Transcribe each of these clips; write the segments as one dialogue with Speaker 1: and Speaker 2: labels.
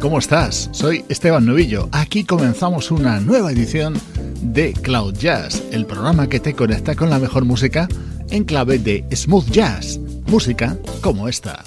Speaker 1: ¿Cómo estás? Soy Esteban Novillo. Aquí comenzamos una nueva edición de Cloud Jazz, el programa que te conecta con la mejor música en clave de smooth jazz, música como esta.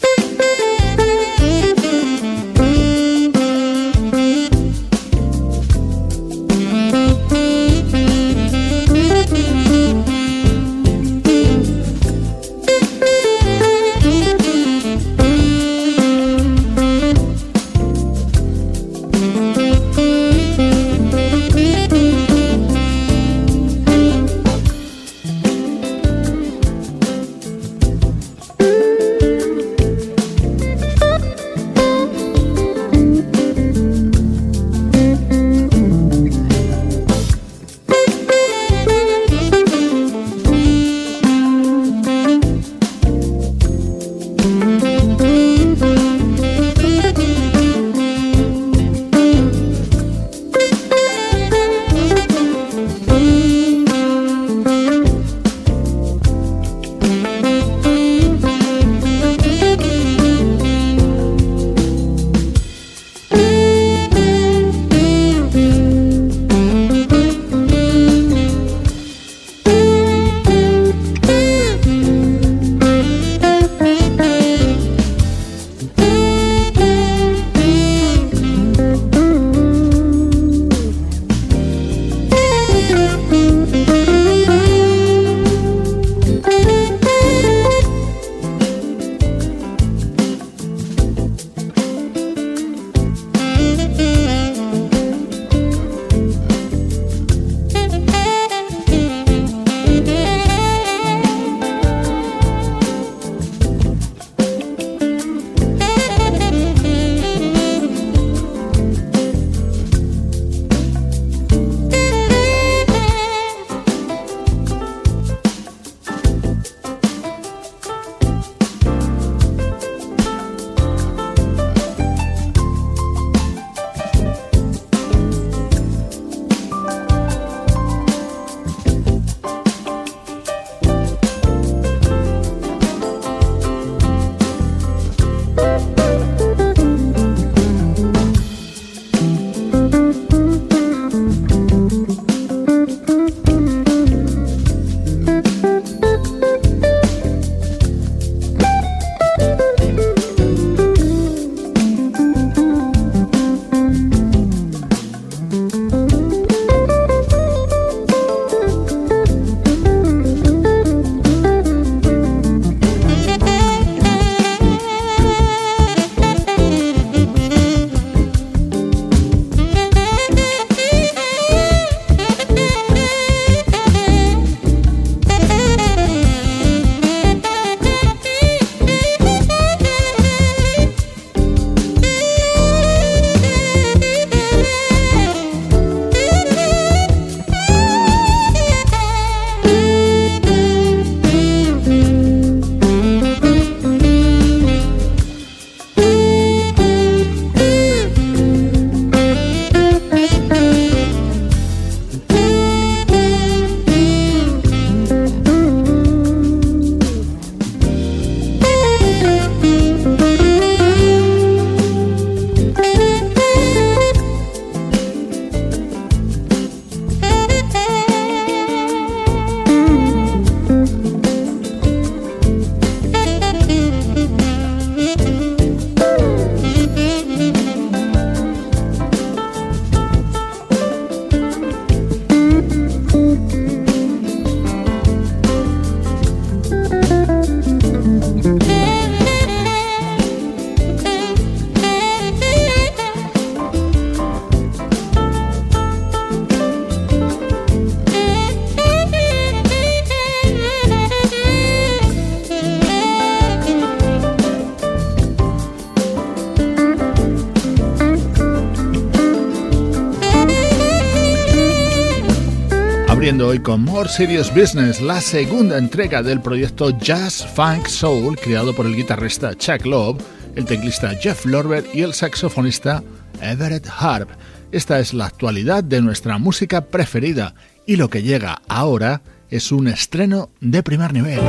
Speaker 2: Abriendo hoy con More Serious Business, la segunda entrega del proyecto Jazz Funk Soul, creado por el guitarrista Chuck Love, el teclista Jeff Lorber y el saxofonista Everett Harp. Esta es la actualidad de nuestra música preferida y lo que llega ahora es un estreno de primer nivel.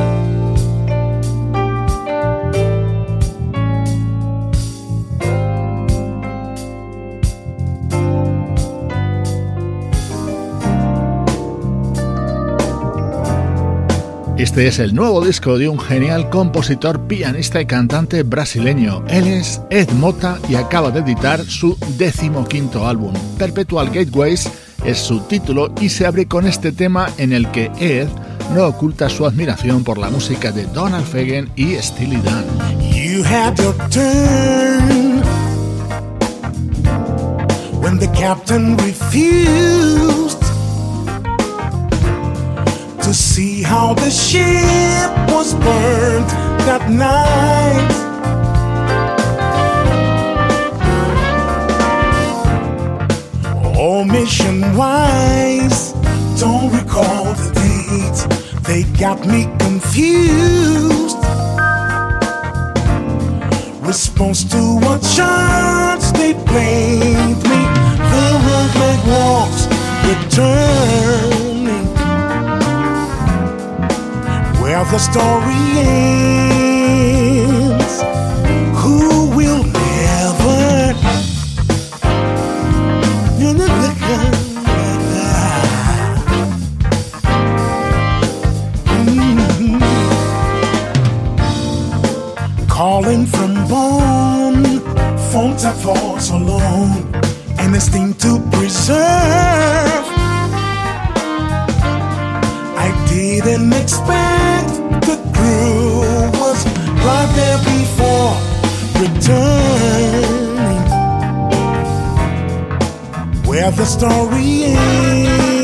Speaker 2: Este es el nuevo disco de un genial compositor, pianista y cantante brasileño. Él es Ed Mota y acaba de editar su decimoquinto álbum. Perpetual Gateways es su título y se abre con este tema en el que Ed no oculta su admiración por la música de Donald Fagen y Steely Dan. You had turn when the captain refused to see how the ship was burned that night. Oh, mission wise, don't recall the date. They got me confused. Response to what charge they blamed me. The road like walks return. Where the story ends. Who will never? Mm-hmm. Calling from bone, phone tap for so long, and this thing to preserve. I didn't expect the crew was right there before returning. Where the story ends.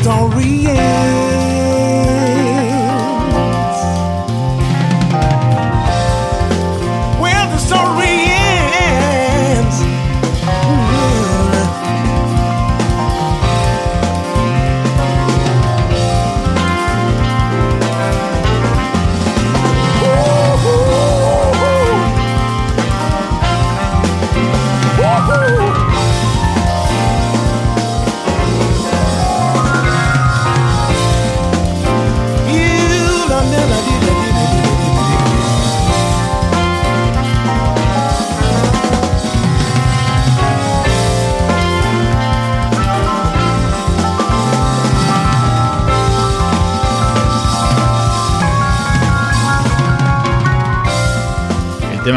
Speaker 2: Story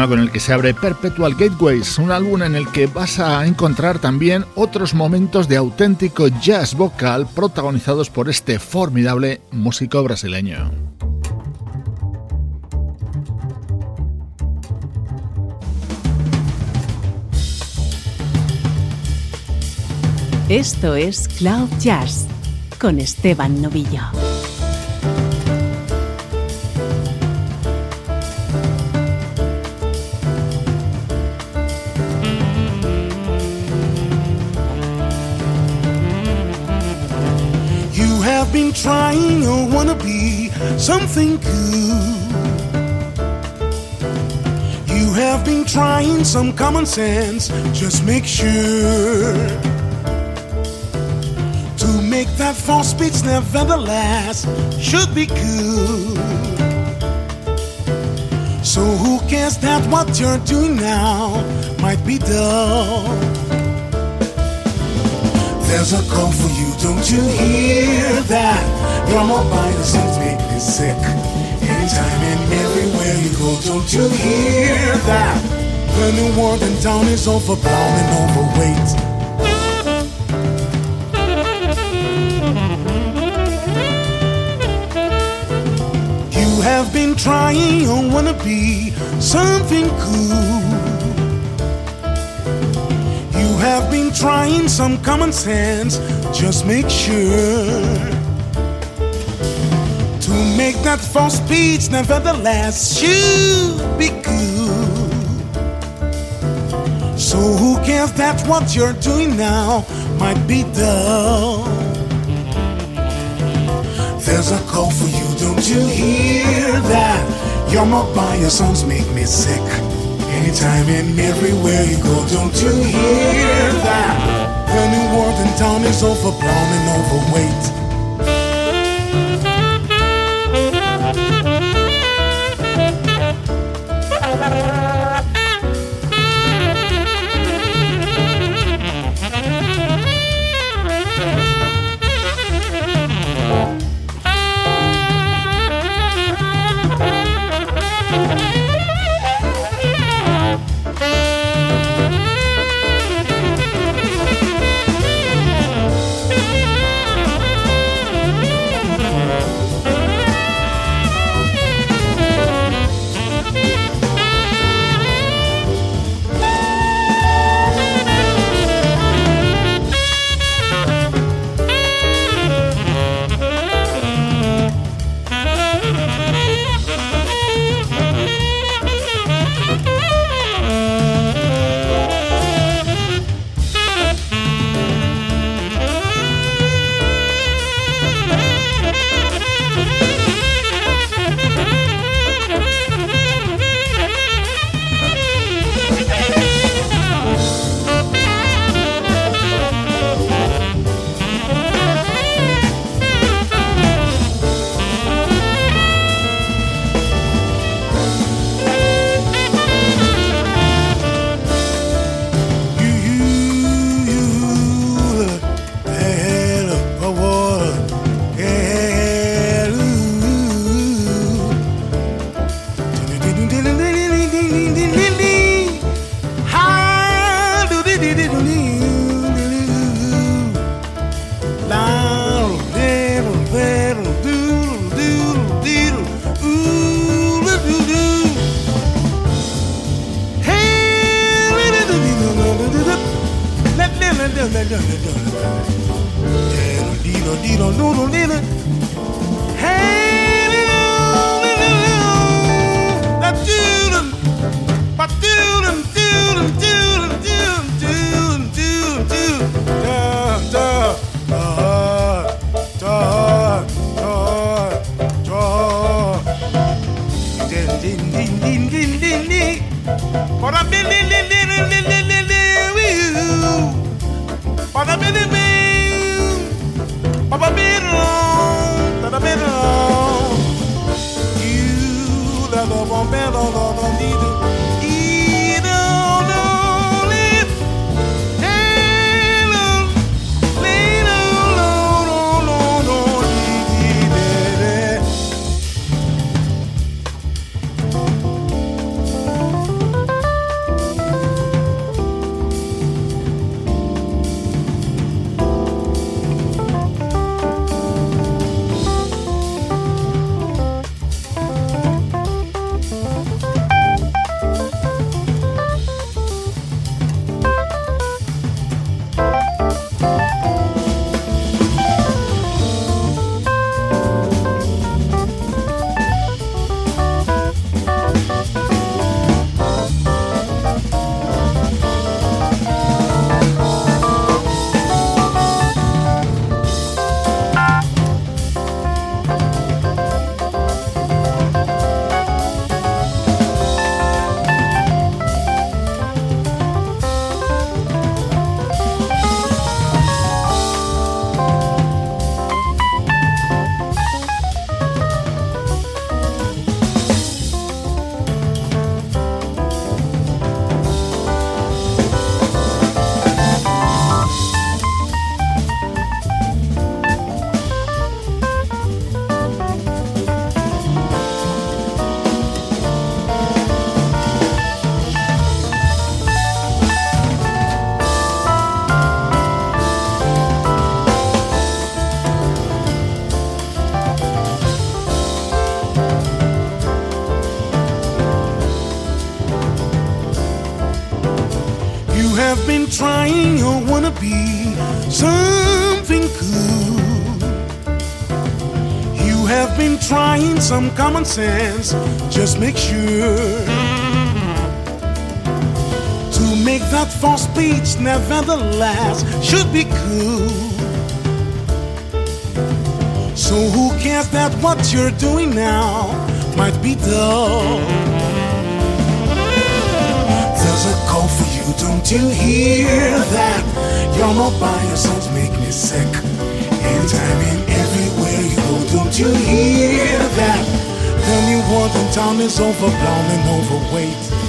Speaker 2: con el que se abre Perpetual Gateways, un álbum en el que vas a encontrar también otros momentos de auténtico jazz vocal protagonizados por este formidable músico brasileño.
Speaker 3: Esto es Cloud Jazz con Esteban Novillo.
Speaker 2: Trying or wanna be something good. You have been trying some common sense, just make sure to make that false speech nevertheless should be good. So who cares that what you're doing now might be dull? There's a call for you, don't you hear that? Your mobile seems make me sick. Anytime and everywhere you go, don't you hear that? The new world in town is overblown and overweight. You have been trying or wanna be something cool. You have been trying some common sense, just make sure to make that false speech nevertheless should be good. So who cares that what you're doing now might be dull? There's a call for you, don't you hear that? Your mobile songs make me sick. Anytime and everywhere you go, don't you hear that? The new world in town is overblown and overweight. trying or wanna be something cool. You have been trying some common sense. Just make sure to make that false speech nevertheless should be cool. So who cares that what you're doing now might be dull? There's a you, don't you hear that? Your mobile songs make me sick. Anytime and everywhere you go, don't you hear that? The new world in town is overblown and overweight.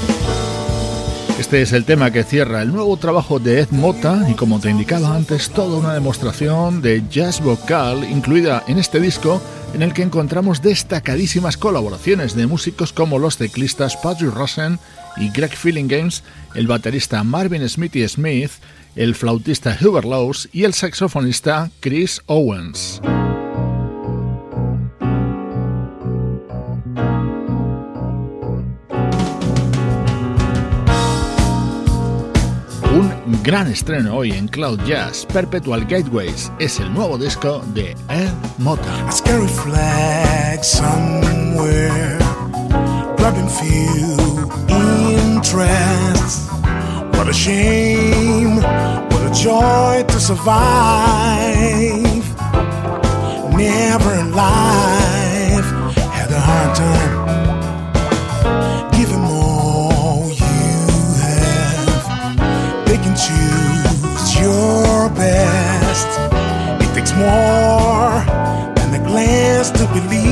Speaker 1: Este es el tema que cierra el nuevo trabajo de Ed Mota y como te indicaba antes, toda una demostración de jazz vocal incluida en este disco en el que encontramos destacadísimas colaboraciones de músicos como los teclistas Patrick Rosen y Greg Feeling Games, el baterista Marvin Smithy Smith, el flautista Hubert Laws y el saxofonista Chris Owens. Gran estreno hoy en Cloud Jazz, Perpetual Gateways, es el nuevo disco de Ed Mota.
Speaker 2: A scary flag somewhere, few interest. What a shame, what a joy to survive. Never in life had a hard time. Best. It takes more than a glance to believe.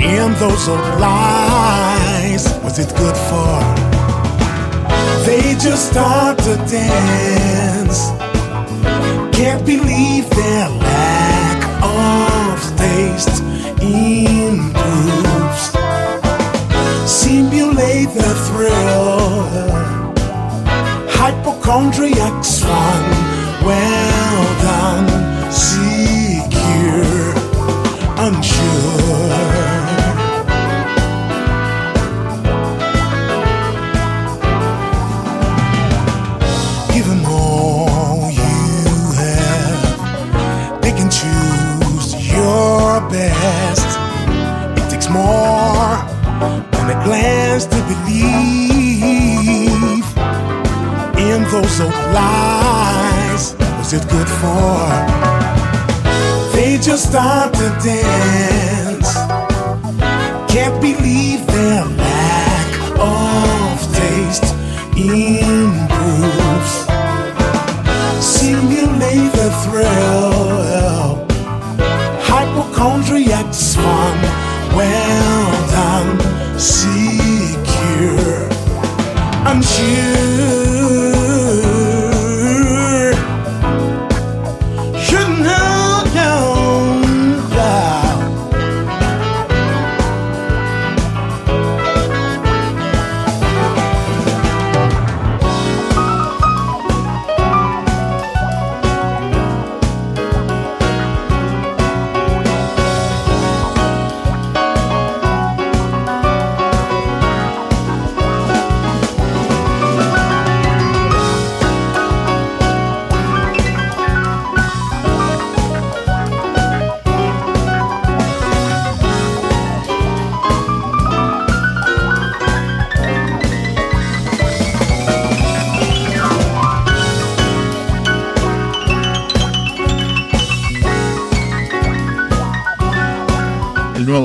Speaker 2: in those old lies, was it good for? They just start to dance. Can't believe their lack of taste improves. Simulate the thrill. Hypochondriac's fun. Well done. Secure. Unsure. All you have. They can choose your best. It takes more than a glance it good for? They just start to dance. Can't believe their lack of taste improves. Simulate the thrill.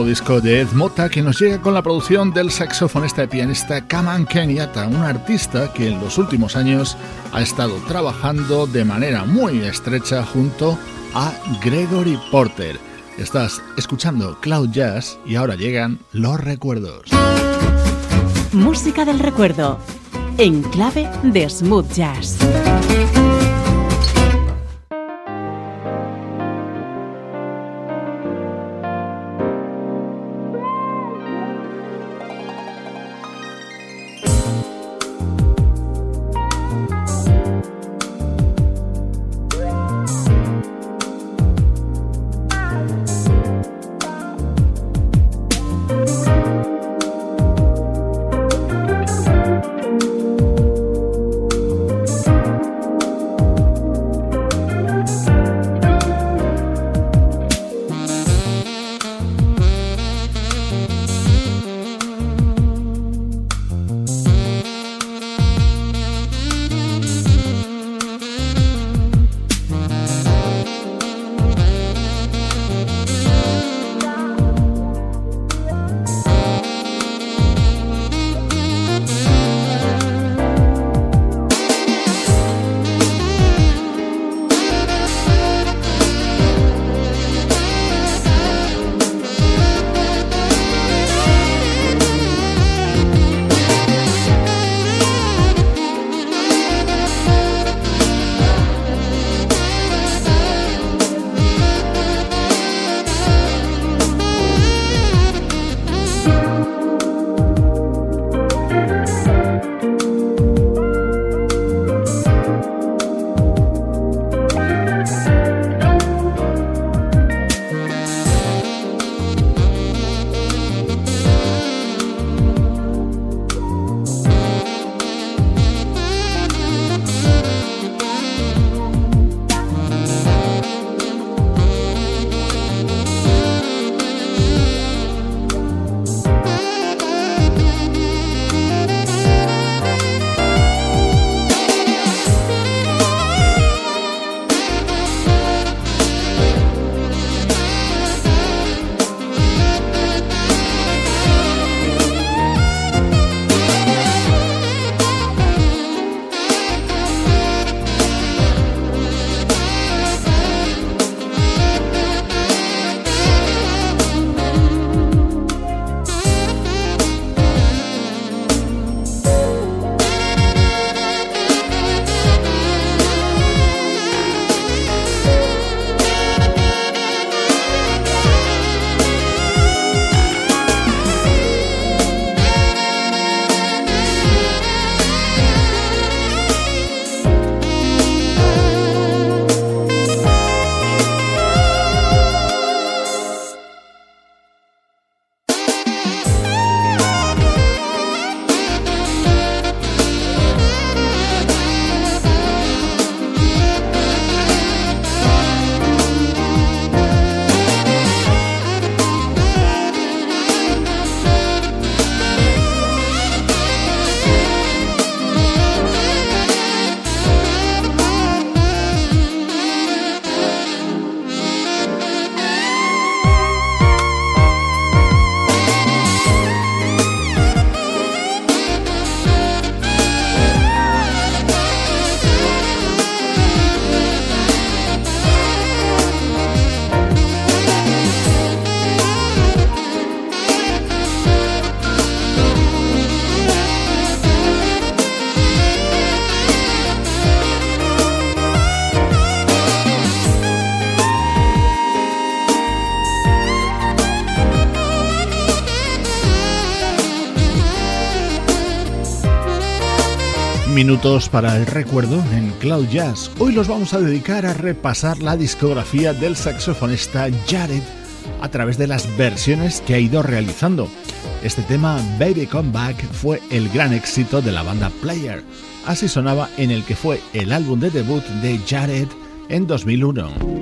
Speaker 1: Disco de Ed Mota que nos llega con la producción del saxofonista y pianista Kaman Kenyatta, un artista que en los últimos años ha estado trabajando de manera muy estrecha junto a Gregory Porter. Estás escuchando Cloud Jazz y ahora llegan los recuerdos.
Speaker 3: Música del recuerdo, en clave de smooth jazz.
Speaker 1: Minutos para el recuerdo en Cloud Jazz. Hoy los vamos a dedicar a repasar la discografía del saxofonista Jared a través de las versiones que ha ido realizando. Este tema, Baby Come Back, fue el gran éxito de la banda Player. Así sonaba en el que fue el álbum de debut de Jared en 2001.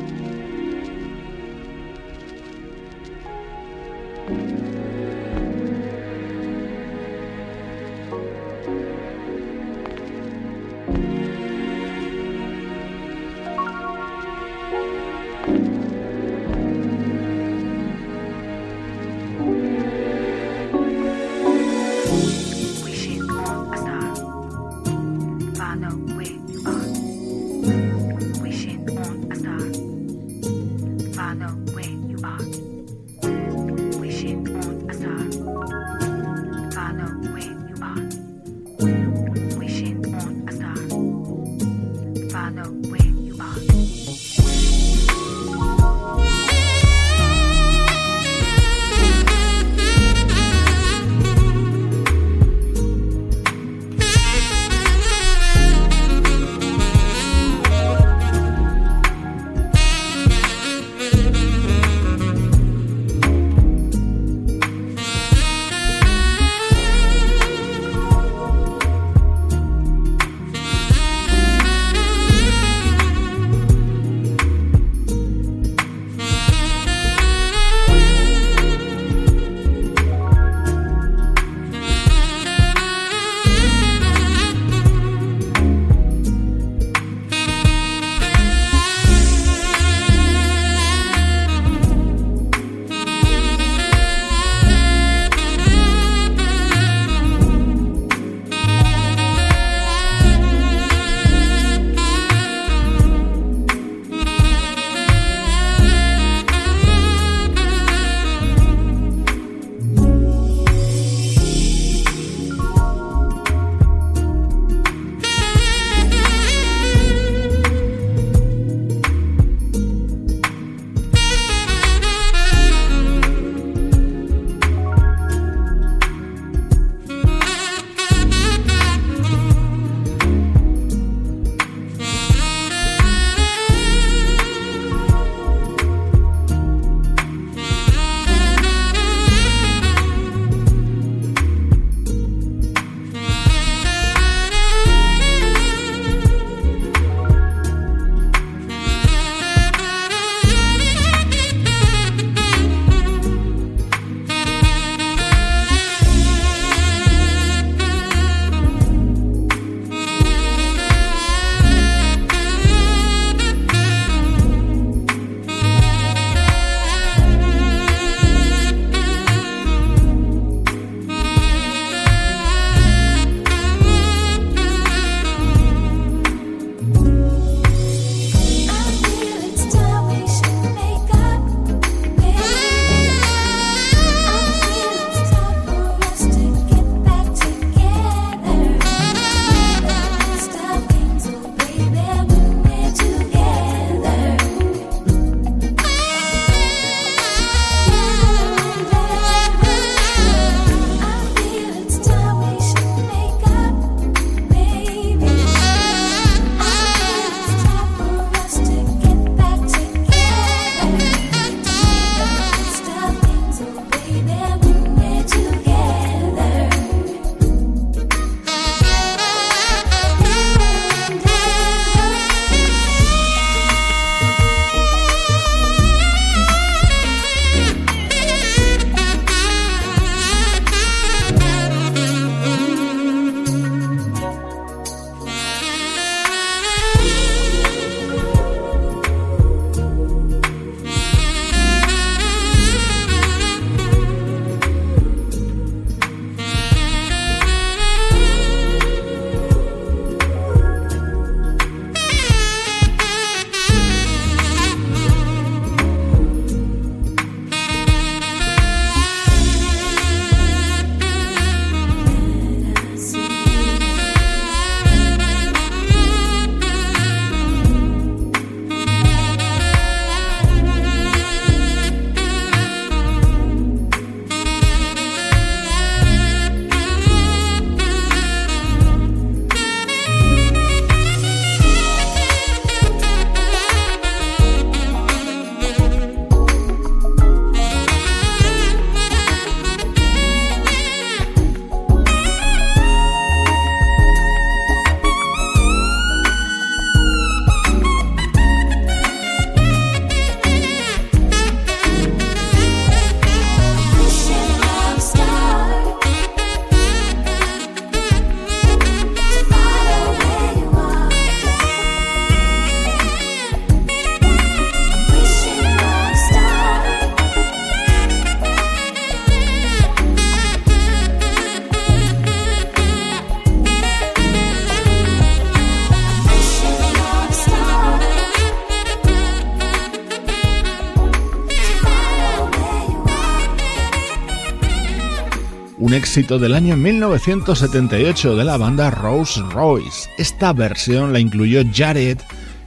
Speaker 1: Del año 1978 de la banda Rolls Royce. Esta versión la incluyó Jared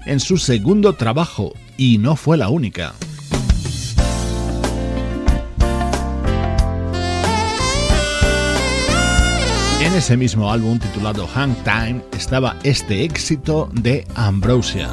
Speaker 1: en su segundo trabajo y no fue la única. En ese mismo álbum titulado Hang Time estaba este éxito de Ambrosia.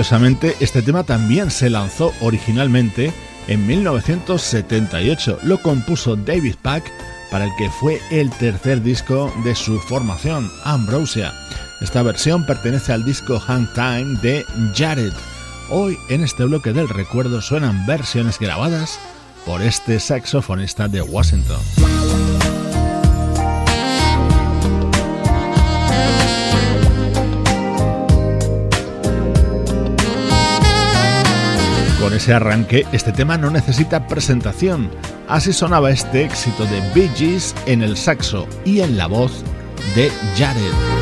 Speaker 1: Curiosamente, este tema también se lanzó originalmente
Speaker 4: en 1978. Lo compuso David Pack para el que fue el tercer disco de su formación, Ambrosia. Esta versión pertenece al disco Hang Time de Jared. Hoy en este bloque del recuerdo suenan versiones grabadas por este saxofonista de Washington. Con ese arranque, este tema no necesita presentación. Así sonaba este éxito de Bee Gees en el saxo y en la voz de Jared.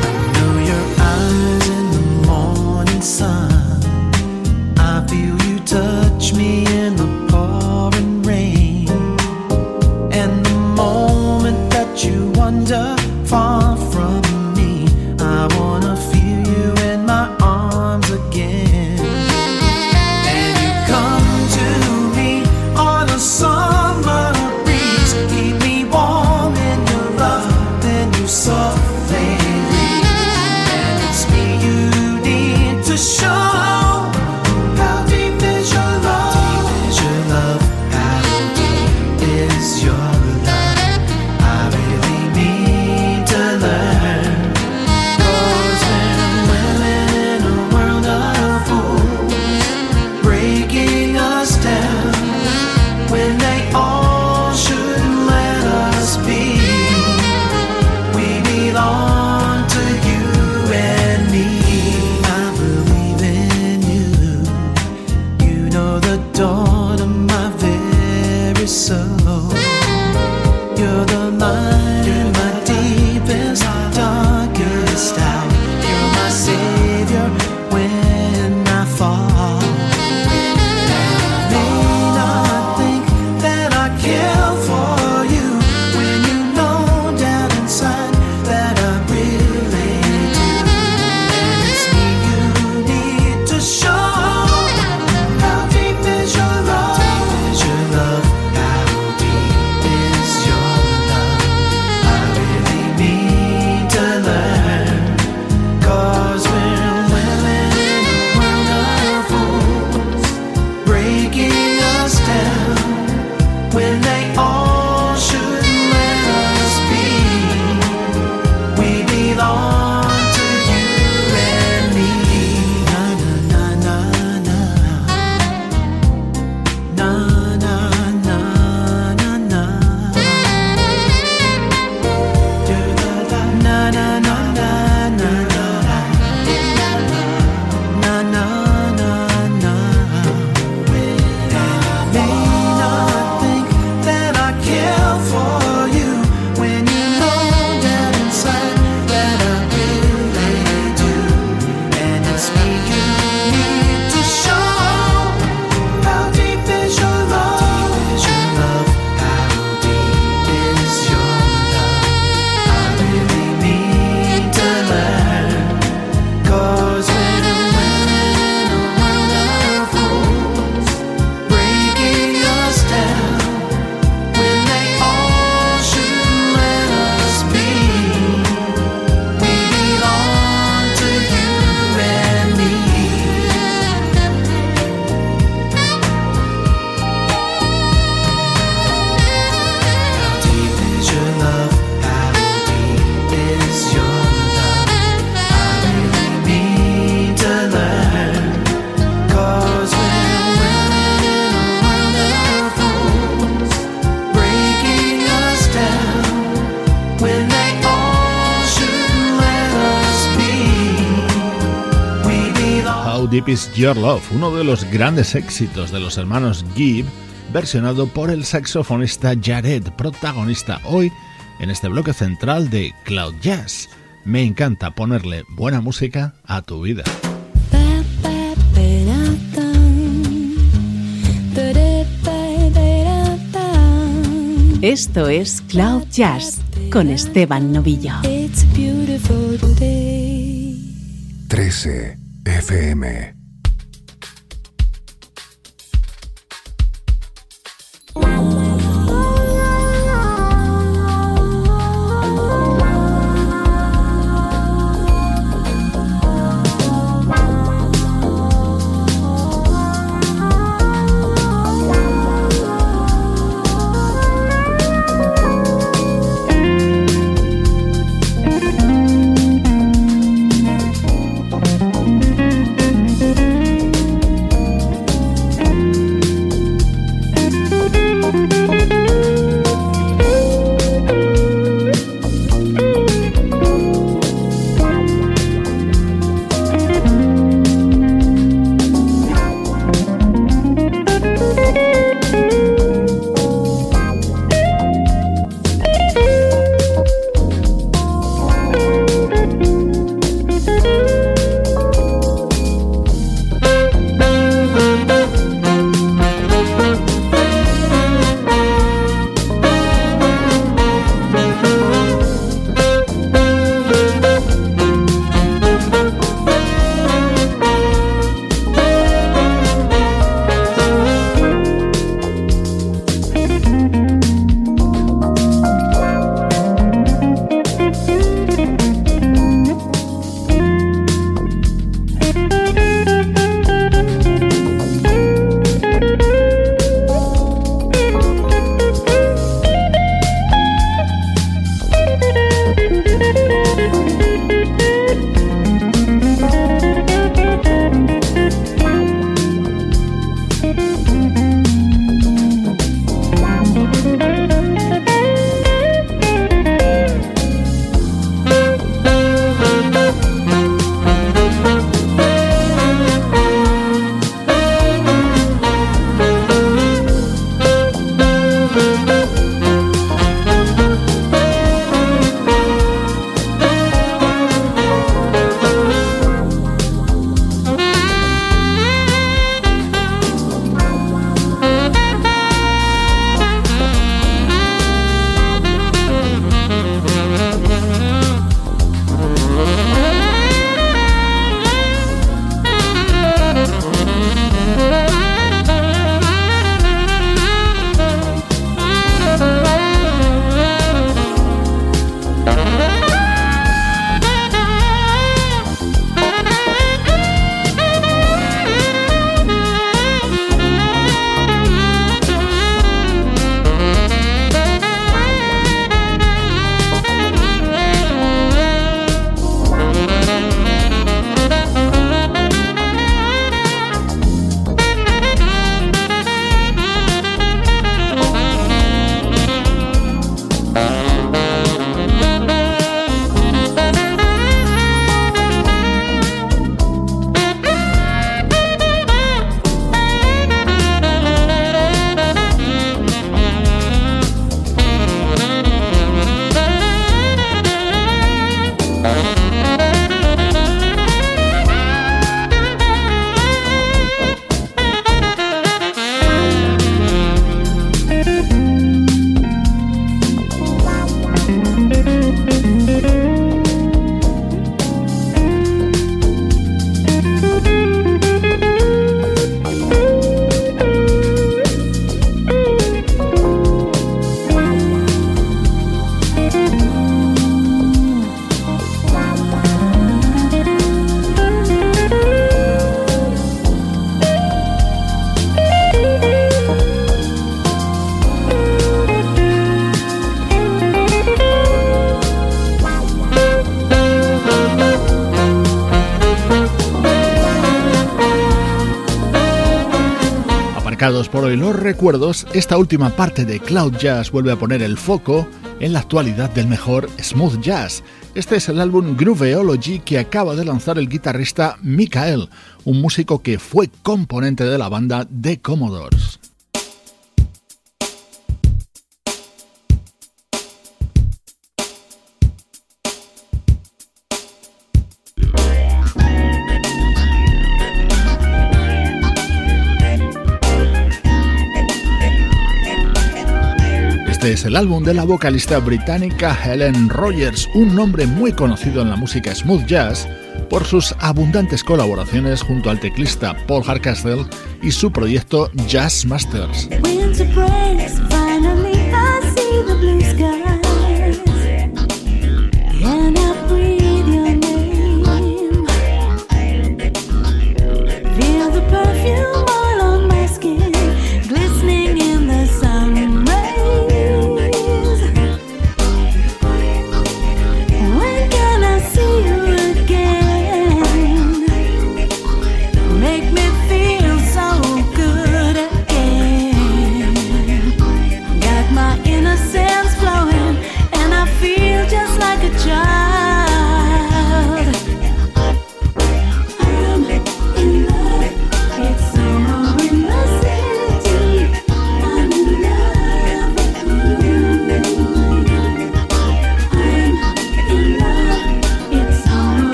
Speaker 4: Your Love, uno de los grandes éxitos de los hermanos Gibb, versionado por el saxofonista Jared, protagonista hoy en este bloque central de Cloud Jazz. Me encanta ponerle buena música a tu vida.
Speaker 3: Esto es Cloud Jazz con Esteban Novillo.
Speaker 5: 13 FM
Speaker 4: marcados por hoy los recuerdos, esta última parte de Cloud Jazz vuelve a poner el foco en la actualidad del mejor smooth jazz. Este es el álbum Grooveology que acaba de lanzar el guitarrista Mikael, un músico que fue componente de la banda The Commodores. Es el álbum de la vocalista británica Helen Rogers, un nombre muy conocido en la música smooth jazz por sus abundantes colaboraciones junto al teclista Paul Hardcastle y su proyecto Jazz Masters.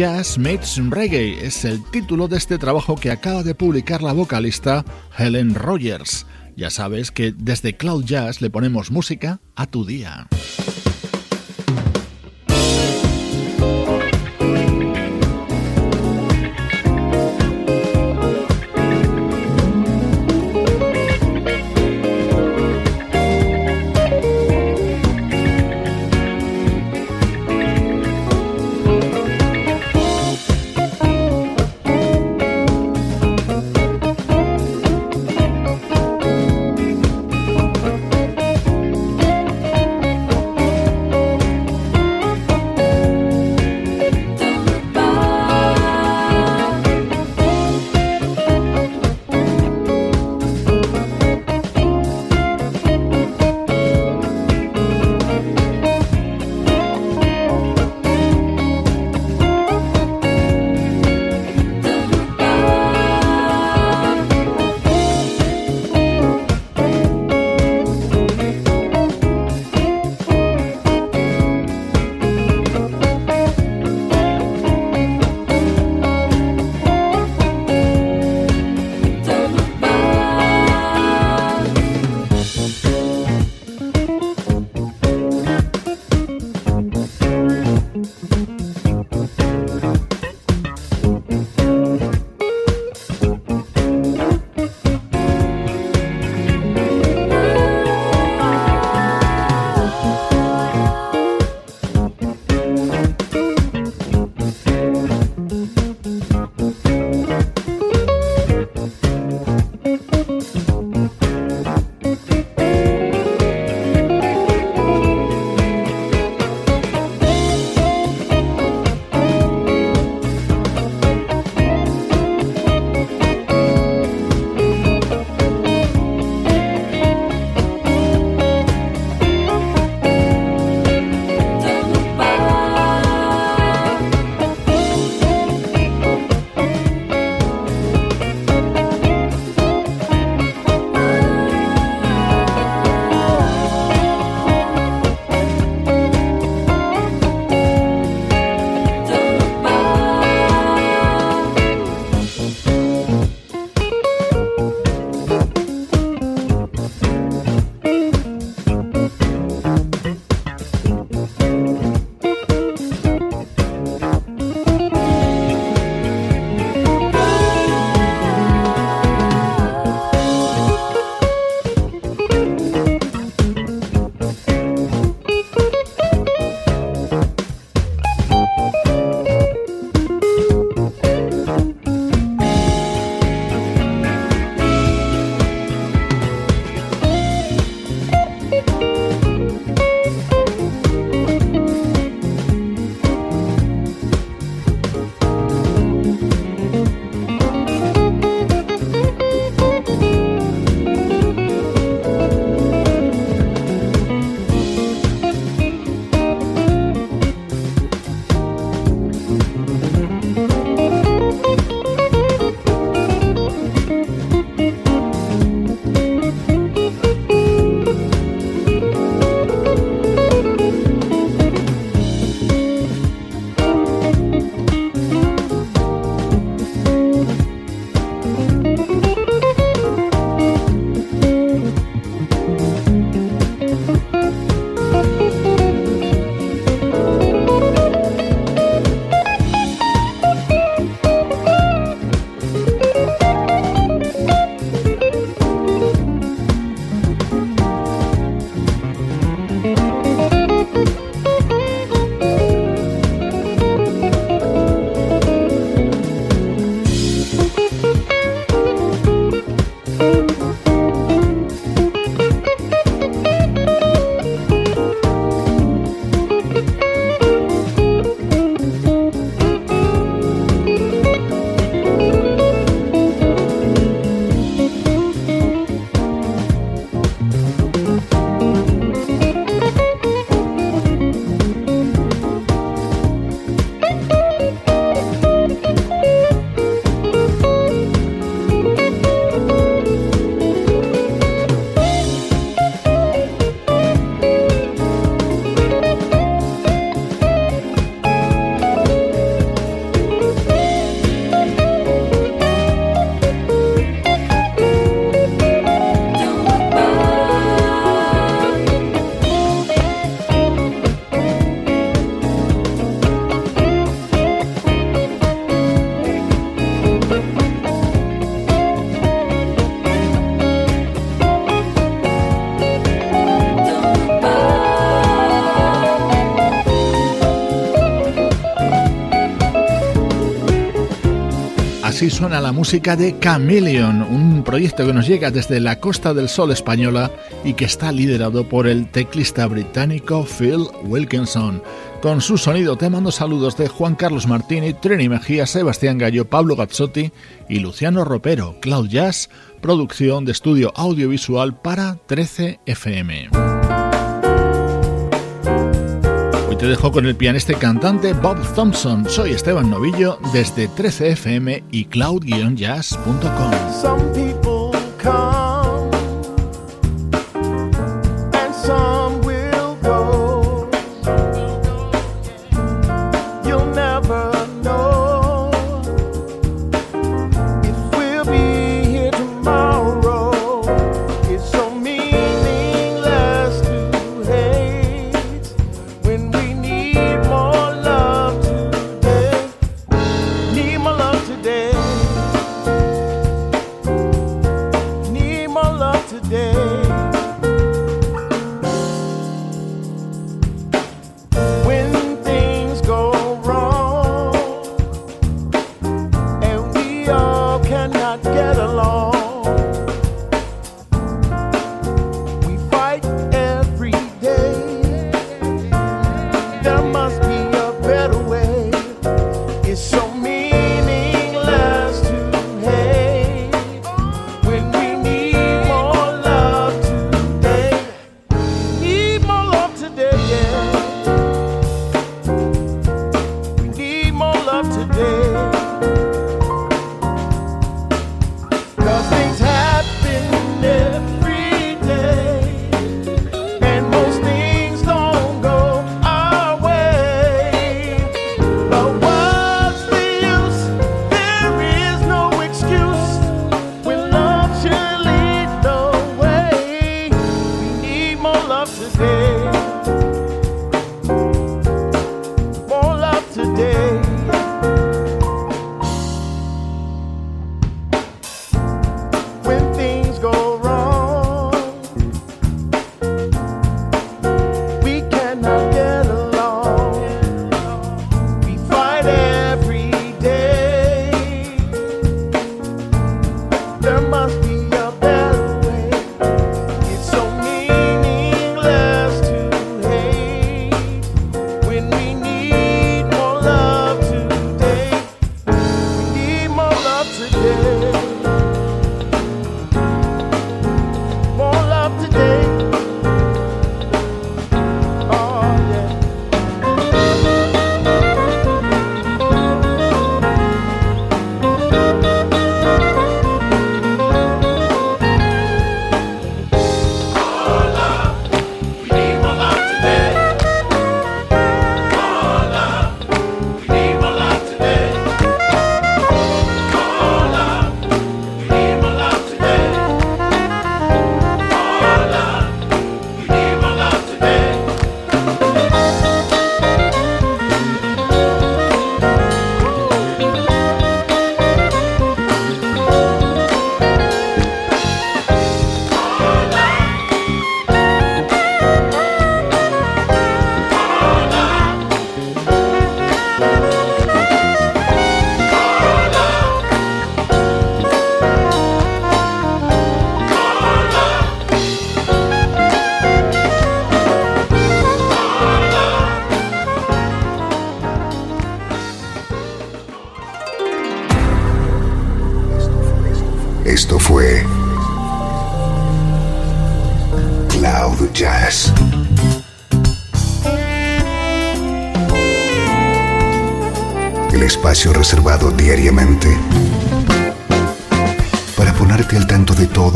Speaker 4: Jazz Meets Reggae es el título de este trabajo que acaba de publicar la vocalista Helen Rogers. Ya sabes que desde Cloud Jazz le ponemos música a tu día.
Speaker 6: Suena la música de Chameleon, un proyecto que nos llega desde la Costa del Sol española y que está liderado por el teclista británico Phil Wilkinson. Con su sonido te mando saludos de Juan Carlos Martini, Trini Mejía, Sebastián Gallo, Pablo Gazzotti y Luciano Ropero, Cloud Jazz, producción de estudio audiovisual para 13 FM. Te dejo con el pianista y cantante Bob Thompson. Soy Esteban Novillo desde 13fm y cloud-jazz.com.